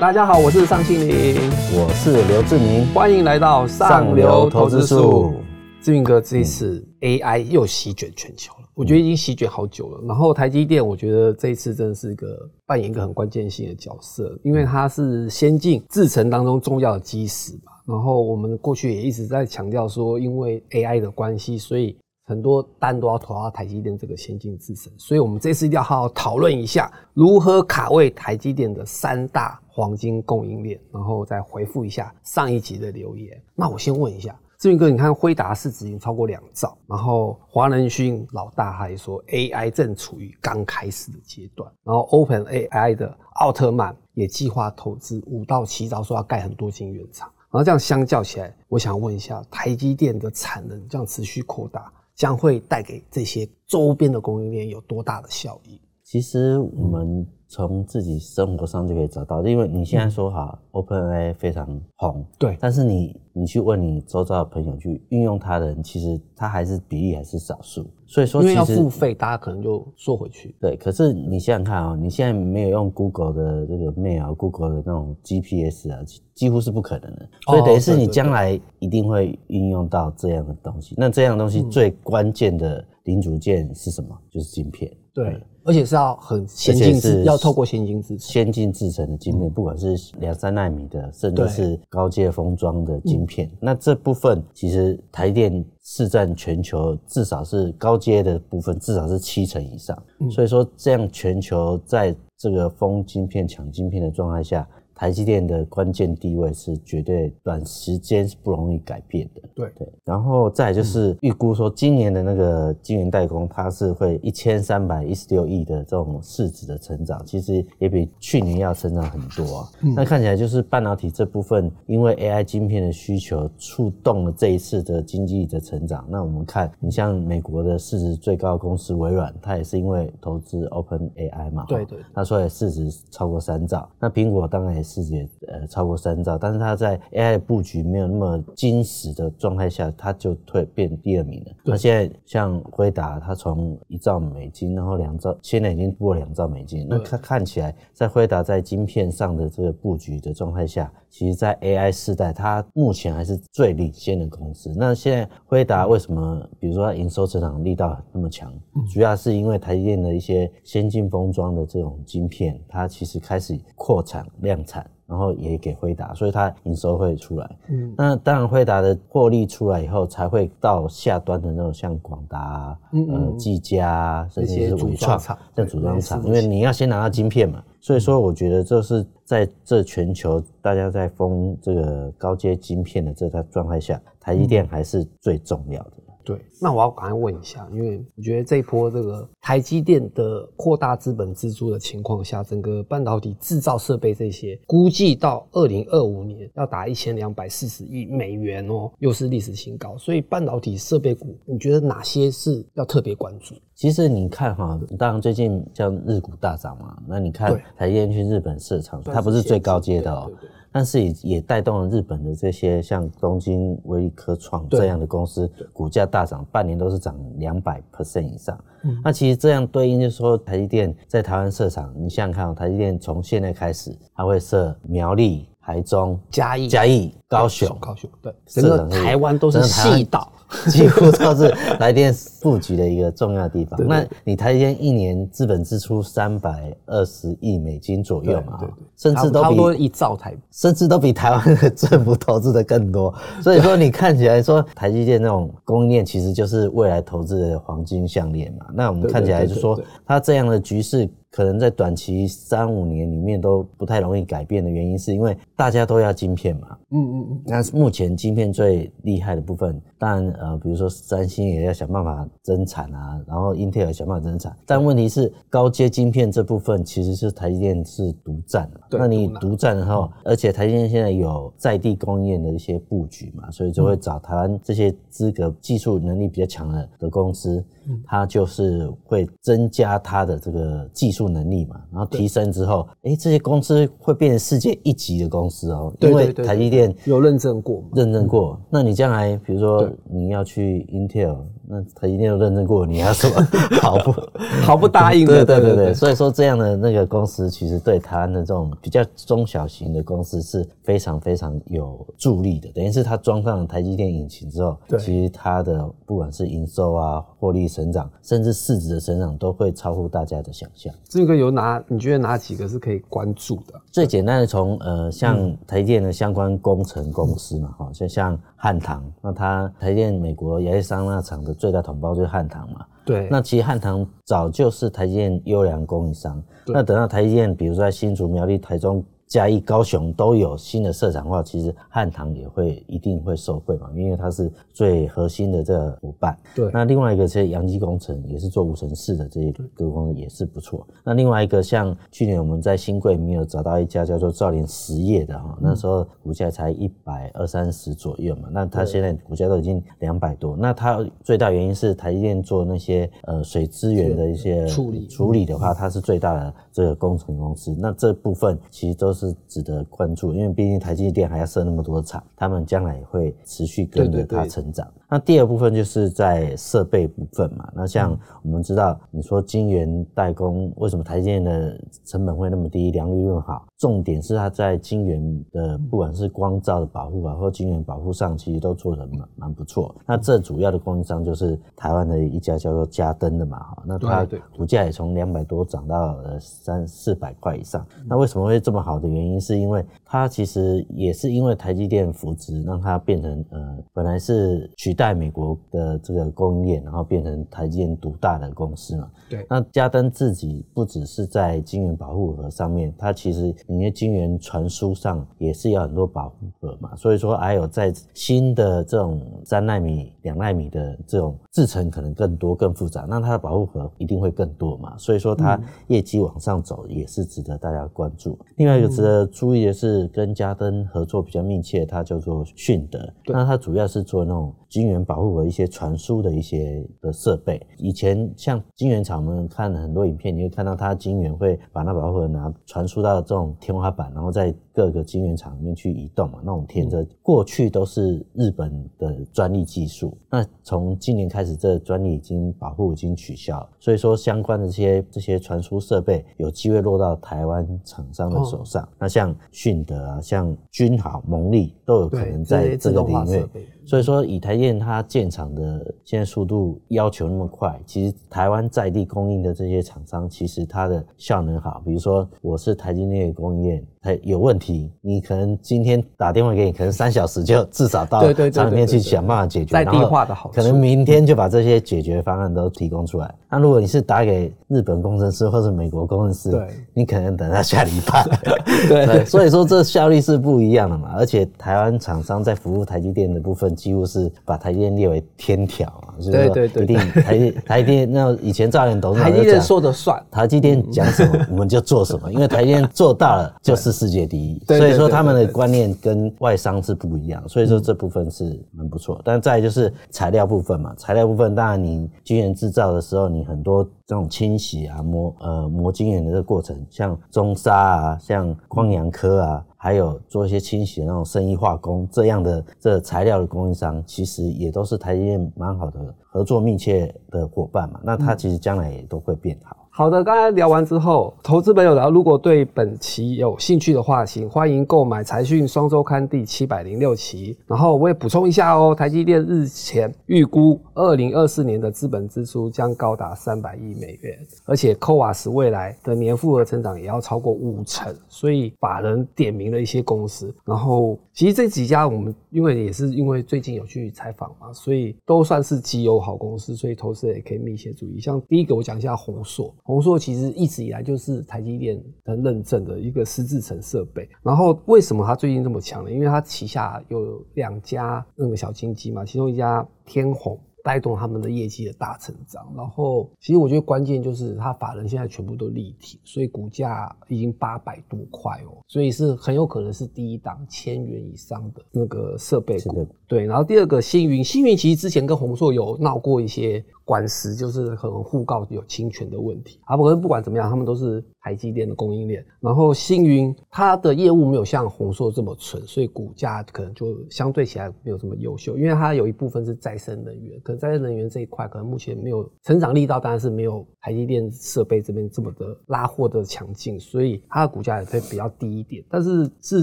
大家好，我是尚庆林，我是刘志明，欢迎来到上流投资术。志明哥，这一次 AI 又席卷全球了，我觉得已经席卷好久了。然后台积电，我觉得这一次真的是一个扮演一个很关键性的角色，因为它是先进制程当中重要的基石嘛。然后我们过去也一直在强调说，因为 AI 的关系，所以很多单都要投到台积电这个先进制程。所以我们这次一定要好好讨论一下，如何卡位台积电的三大黄金供应链，然后再回复一下上一集的留言。那我先问一下。志明哥，你看辉达市值已经超过两兆，然后华人勋老大还说 AI 正处于刚开始的阶段，然后 Open AI 的奥特曼也计划投资五到七兆，说要盖很多晶圆厂，然后这样相较起来，我想问一下，台积电的产能这样持续扩大，将会带给这些周边的供应链有多大的效益？其实我们。从自己生活上就可以找到，因为你现在说哈，OpenAI 非常红，对，但是你你去问你周遭的朋友去运用它的人，其实它还是比例还是少数。所以说，因为要付费，大家可能就缩回去。对，可是你想想看啊，你现在没有用 Google 的这个 Mail、Google 的那种 GPS 啊，几乎是不可能的。所以等于是你将来一定会运用到这样的东西。那这样的东西最关键的零组件是什么？就是晶片。对。而且是要很先进制，要透过先进制先进制成的晶片，不管是两三纳米的，甚至是高阶封装的晶片。那这部分其实台电市占全球，至少是高阶的部分，至少是七成以上。所以说，这样全球在这个封晶片、抢晶片的状态下。台积电的关键地位是绝对短时间是不容易改变的。对对，然后再就是预估说，今年的那个晶圆代工，它是会一千三百一十六亿的这种市值的成长，其实也比去年要成长很多啊。那看起来就是半导体这部分，因为 AI 晶片的需求触动了这一次的经济的成长。那我们看，你像美国的市值最高公司微软，它也是因为投资 Open AI 嘛，对对，它说市值超过三兆。那苹果当然也是。世界呃超过三兆，但是它在 AI 的布局没有那么坚实的状态下，它就退变第二名了。那现在像辉达，它从一兆美金，然后两兆，现在已经过两兆美金。那它看起来在辉达在晶片上的这个布局的状态下，其实在 AI 时代，它目前还是最领先的公司。那现在辉达为什么，比如说它营收成长力道那么强？主要是因为台积电的一些先进封装的这种晶片，它其实开始扩产量产。然后也给辉达，所以它营收会出来。嗯，那当然辉达的获利出来以后，才会到下端的那种像广达、嗯呃、技嘉，甚至是伟创、像组装厂，因为你要先拿到晶片嘛。所以说，我觉得这是在这全球大家在封这个高阶晶片的这个状态下，台积电还是最重要的。对，那我要赶快问一下，因为我觉得这一波这个台积电的扩大资本支出的情况下，整个半导体制造设备这些，估计到二零二五年要达一千两百四十亿美元哦，又是历史新高。所以半导体设备股，你觉得哪些是要特别关注？其实你看哈，当然最近像日股大涨嘛，那你看台积电去日本市场，它不是最高阶的哦。但是也也带动了日本的这些像东京威科创这样的公司，股价大涨，半年都是涨两百 percent 以上。那其实这样对应就是说，台积电在台湾设厂，你想想看，台积电从现在开始，它会设苗栗、台中、嘉义、嘉义、高雄、高雄，对，整个台湾都是细岛。几乎都是台电布局的一个重要地方。那你台积电一年资本支出三百二十亿美金左右嘛，甚至都比一兆台，甚至都比台湾的政府投资的更多。所以说，你看起来说台积电那种供应链，其实就是未来投资的黄金项链嘛。那我们看起来就说，它这样的局势。可能在短期三五年里面都不太容易改变的原因，是因为大家都要晶片嘛。嗯嗯嗯。那目前晶片最厉害的部分，当然呃，比如说三星也要想办法增产啊，然后英特尔想办法增产。但问题是高阶晶片这部分其实是台积电是独占的。那你独占的话，而且台积电现在有在地供应链的一些布局嘛，所以就会找台湾这些资格、技术能力比较强的的公司。它就是会增加它的这个技术能力嘛，然后提升之后，哎，这些公司会变成世界一级的公司哦，因为台积电有认证过，认证过。那你将来比如说你要去 Intel，那他一定要认证过，你要什么毫不毫不答应的？对对对对，所以说这样的那个公司，其实对台湾的这种比较中小型的公司是非常非常有助力的。等于是它装上了台积电引擎之后，其实它的不管是营收啊、获利成长，甚至市值的成长，都会超乎大家的想象。这个有哪？你觉得哪几个是可以关注的？最简单的，从呃像台电的相关工程公司嘛，哈，就像汉唐，那它台电美国亚利桑那厂的最大同胞就是汉唐嘛。对。那其实汉唐早就是台积电优良供应商。那等到台积电，比如说在新竹、苗栗、台中。嘉义、高雄都有新的设厂的话，其实汉唐也会一定会受惠嘛，因为它是最核心的这个伙伴。对。那另外一个是阳基工程，也是做无尘室的这些个公司也是不错。那另外一个像去年我们在新贵没有找到一家叫做兆联实业的哈，那时候股价才一百二三十左右嘛，那它现在股价都已经两百多。那它最大原因是台积电做那些呃水资源的一些处理处理的话，它是最大的这个工程公司。那这部分其实都是。是值得关注，因为毕竟台积电还要设那么多厂，他们将来也会持续跟着它成长。那第二部分就是在设备部分嘛。那像我们知道，你说晶圆代工为什么台积电的成本会那么低，良率又好？重点是它在晶圆的不管是光照的保护啊，或晶圆保护上，其实都做得蛮蛮不错。那这主要的供应商就是台湾的一家叫做嘉登的嘛，哈。那它股价也从两百多涨到呃三四百块以上。那为什么会这么好的原因，是因为它其实也是因为台积电扶植，让它变成呃本来是取。在美国的这个供应链，然后变成台积电独大的公司嘛？对。那嘉登自己不只是在晶圆保护盒上面，它其实你的晶圆传输上也是要很多保护盒嘛，所以说还有在新的这种三纳米、两纳米的这种制程可能更多、更复杂，那它的保护盒一定会更多嘛，所以说它业绩往上走也是值得大家关注。另外一个值得注意的是，跟嘉登合作比较密切，它叫做迅德，那它主要是做那种晶圆保护和一些传输的一些的设备，以前像晶圆厂，我们看了很多影片，你会看到它晶圆会把那保护盒拿传输到这种天花板，然后再各个晶圆厂里面去移动嘛。那种天着过去都是日本的专利技术，那从今年开始，这专利已经保护已经取消，所以说相关的这些这些传输设备有机会落到台湾厂商的手上。那像迅德啊，像君豪、蒙利都有可能在这个领域。所以说，以台电它建厂的现在速度要求那么快，其实台湾在地供应的这些厂商，其实它的效能好。比如说，我是台积电的供应链，它有问题，你可能今天打电话给你，可能三小时就至少到厂里面去想办法解决。在地化的好，可能明天就把这些解决方案都提供出来。那如果你是打给日本工程师或者美国工程师，对，你可能等到下礼拜。对，所以说这效率是不一样的嘛。而且台湾厂商在服务台积电的部分。几乎是把台积电列为天条啊，就是说，一定 台台积电那以前赵元董事长台积电说的算，台积电讲什么我们就做什么，因为台积电做大了就是世界第一，所以说他们的观念跟外商是不一样，所以说这部分是蛮不错。但再就是材料部分嘛，材料部分当然你晶圆制造的时候，你很多这种清洗啊磨呃磨晶圆的这个过程，像中沙啊，像光阳科啊。还有做一些清洗的那种生意化工这样的这材料的供应商，其实也都是台积电蛮好的合作密切的伙伴嘛。那它其实将来也都会变好。好的，刚才聊完之后，投资朋友，然后如果对本期有兴趣的话，请欢迎购买财讯双周刊第七百零六期。然后我也补充一下哦，台积电日前预估二零二四年的资本支出将高达三百亿美元，而且 c o a s 未来的年复合成长也要超过五成，所以法人点名了一些公司。然后其实这几家我们因为也是因为最近有去采访嘛，所以都算是绩优好公司，所以投资人也可以密切注意。像第一个我讲一下宏硕。宏硕其实一直以来就是台积电的认证的一个湿制成设备，然后为什么它最近这么强呢？因为它旗下有两家那个小金鸡嘛，其中一家天虹。带动他们的业绩的大成长，然后其实我觉得关键就是它法人现在全部都立体，所以股价已经八百多块哦，所以是很有可能是第一档千元以上的那个设备股。对，然后第二个星云，星云其实之前跟宏硕有闹过一些。官司，就是可能互告有侵权的问题。啊，不过不管怎么样，他们都是台积电的供应链。然后星云它的业务没有像宏硕这么纯，所以股价可能就相对起来没有这么优秀，因为它有一部分是再生能源，可再生能源这一块可能目前没有成长力道，当然是没有台积电设备这边这么的拉货的强劲，所以它的股价也会比较低一点。但是事实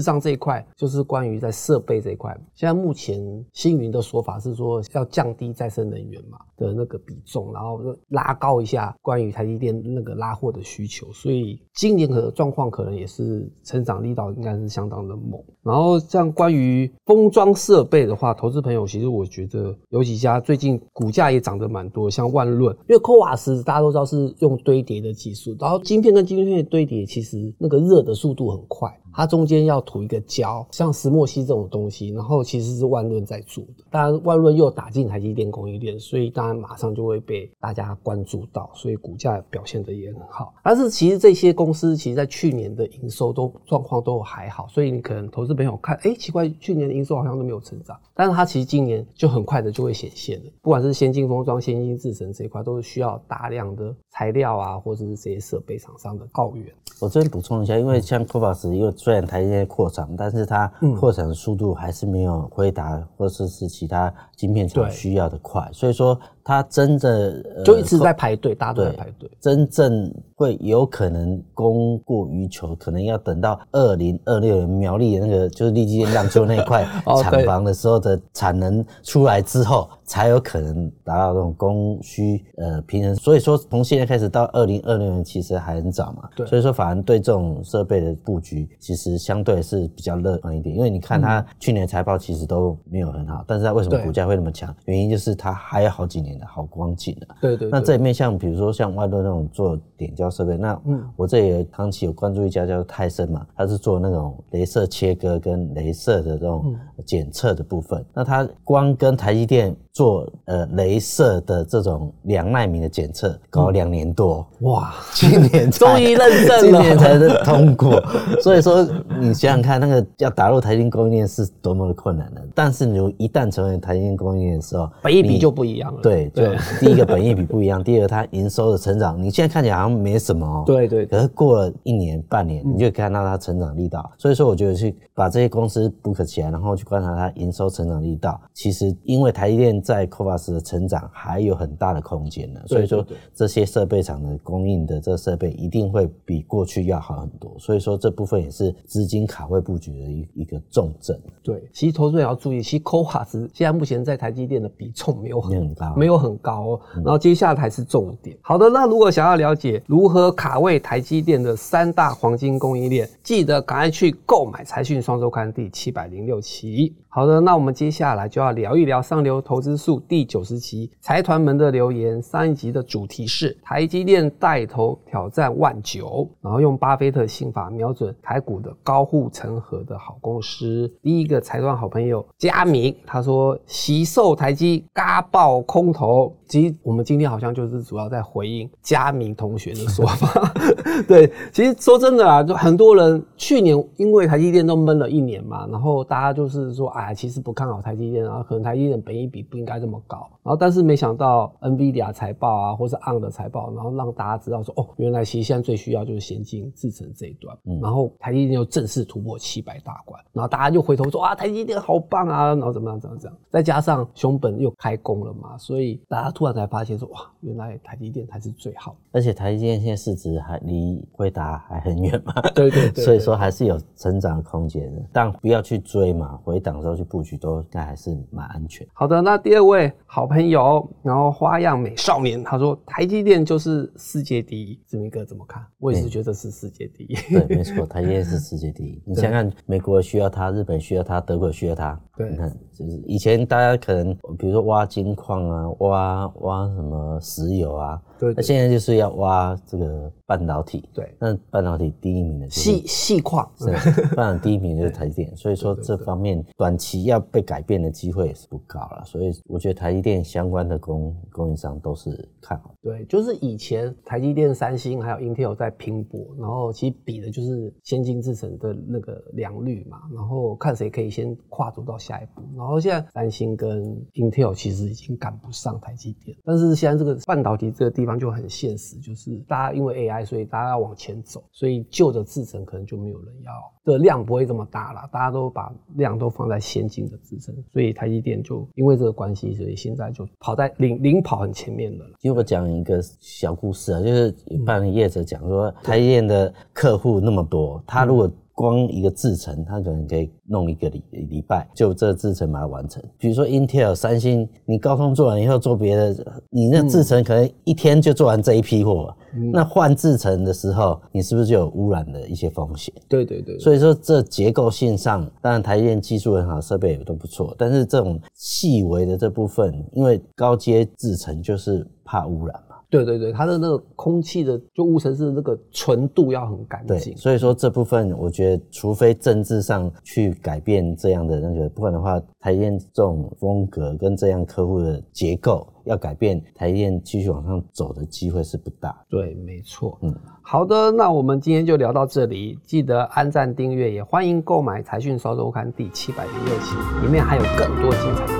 上这一块就是关于在设备这一块，现在目前星云的说法是说要降低再生能源嘛的那个比重，然后拉高一下关于台积电那个拉货的需求，所以今年可能状况可能也是成长力道应该是相当的猛。然后像关于封装设备的话，投资朋友其实我觉得有几家最近股价也涨得蛮多，像万润，因为科瓦斯大家都知道是用堆叠的技术，然后晶片跟晶片堆叠其实那个热的速度很快。它中间要涂一个胶，像石墨烯这种东西，然后其实是万润在做的。当然，万润又打进台积电供应链，所以当然马上就会被大家关注到，所以股价表现的也很好。但是其实这些公司其实在去年的营收都状况都还好，所以你可能投资朋友看，哎，奇怪，去年的营收好像都没有成长，但是它其实今年就很快的就会显现了。不管是先进封装、先进制程这一块，都是需要大量的材料啊，或者是这些设备厂商的澳元。我这边补充一下，因为像 c o v a s 因为虽然台积电扩产，但是它扩产的速度还是没有辉达或者是其他晶片厂需要的快，所以说它真的就一直在排队，大家都在排队。真正会有可能供过于求，可能要等到二零二六年苗栗那个就是立基电让丘那块 厂房的时候的产能出来之后。才有可能达到这种供需呃平衡，所以说从现在开始到二零二六年其实还很早嘛，对，所以说反而对这种设备的布局其实相对是比较乐观一点，因为你看它去年财报其实都没有很好，但是它为什么股价会那么强？原因就是它还有好几年的好光景的。对对。那这里面像比如说像外头那种做点胶设备，那嗯，我这里长期有关注一家叫泰森嘛，它是做那种镭射切割跟镭射的这种检测的部分，那它光跟台积电。做呃，镭射的这种两纳米的检测，搞两年多，哇，今年终于认证了，今年才能通过。所以说，你想想看，那个要打入台积电供应链是多么的困难的。但是你一旦成为台积电供应链的时候，本益比就不一样了。对，就第一个本益比不一样，第二个它营收的成长，你现在看起来好像没什么哦。对对。可是过了一年半年，你就看到它成长力道。所以说，我觉得去把这些公司 book 起来，然后去观察它营收成长力道，其实因为台积电。在 c o v a s 的成长还有很大的空间呢，所以说这些设备厂的供应的这设备一定会比过去要好很多，所以说这部分也是资金卡位布局的一一个重镇。对，其实投资人要注意，其实 c o v a s 现在目前在台积电的比重没有很高，没有很高哦。然后接下来才是重点。好的，那如果想要了解如何卡位台积电的三大黄金供应链，记得赶快去购买财讯双周刊第七百零六期。好的，那我们接下来就要聊一聊上流投资术第九十集财团们的留言。上一集的主题是台积电带头挑战万九，然后用巴菲特心法瞄准台股的高护城河的好公司。第一个财团好朋友佳明，他说喜受台积嘎爆空头。其实我们今天好像就是主要在回应佳明同学的说法。对，其实说真的啊，就很多人去年因为台积电都闷了一年嘛，然后大家就是说，哎，其实不看好台积电啊，可能台积电本益比不应该这么高。然后但是没想到 NVIDIA 财报啊，或是 ARM 的财报，然后让大家知道说，哦，原来其实现在最需要就是先进制程这一段。然后台积电又正式突破七百大关，然后大家就回头说，啊，台积电好棒啊，然后怎么样怎么样，再加上熊本又开工了嘛，所以大家。突然才发现说哇，原来台积电才是最好，而且台积电现在市值还离辉达还很远嘛，对对对，所以说还是有成长的空间的，但不要去追嘛，回档的时候去布局都应该还是蛮安全。好的，那第二位好朋友，然后花样美少年，他说台积电就是世界第一，志明哥怎么看？我也是觉得是世界第一，对，没错，台积电是世界第一。你想想，美国需要它，日本需要它，德国需要它，对，你看，就是以前大家可能比如说挖金矿啊，挖。挖什么石油啊？对，那现在就是要挖这个半导体。对，那半导体第一名的细细矿，半导体第一名就是台积电。所以说这方面短期要被改变的机会也是不高了。所以我觉得台积电相关的供供应商都是看好。对，就是以前台积电、三星还有 Intel 在拼搏，然后其实比的就是先进制程的那个良率嘛，然后看谁可以先跨足到下一步。然后现在三星跟 Intel 其实已经赶不上台积但是现在这个半导体这个地方就很现实，就是大家因为 AI，所以大家要往前走，所以旧的制程可能就没有人要，的量不会这么大了，大家都把量都放在先进的制程，所以台积电就因为这个关系，所以现在就跑在领领跑很前面的了。因为我讲一个小故事啊，就是一般业者讲说，台积电的客户那么多，他如果光一个制程，它可能可以弄一个礼礼拜，就这制程把它完成。比如说 Intel、三星，你高通做完以后做别的，你那制程可能一天就做完这一批货。那换制程的时候，你是不是就有污染的一些风险？对对对。所以说这结构性上，当然台积电技术很好，设备也都不错，但是这种细微的这部分，因为高阶制程就是怕污染。对对对，它的那个空气的就无尘室那个纯度要很干净。所以说这部分我觉得，除非政治上去改变这样的那个，不然的话，台电这种风格跟这样客户的结构要改变，台电继续往上走的机会是不大。对，没错。嗯，好的，那我们今天就聊到这里，记得按赞订阅，也欢迎购买《财讯双周刊》第七百零六期，里面还有更多精彩的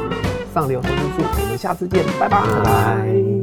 上流投资术。我们下次见，拜拜。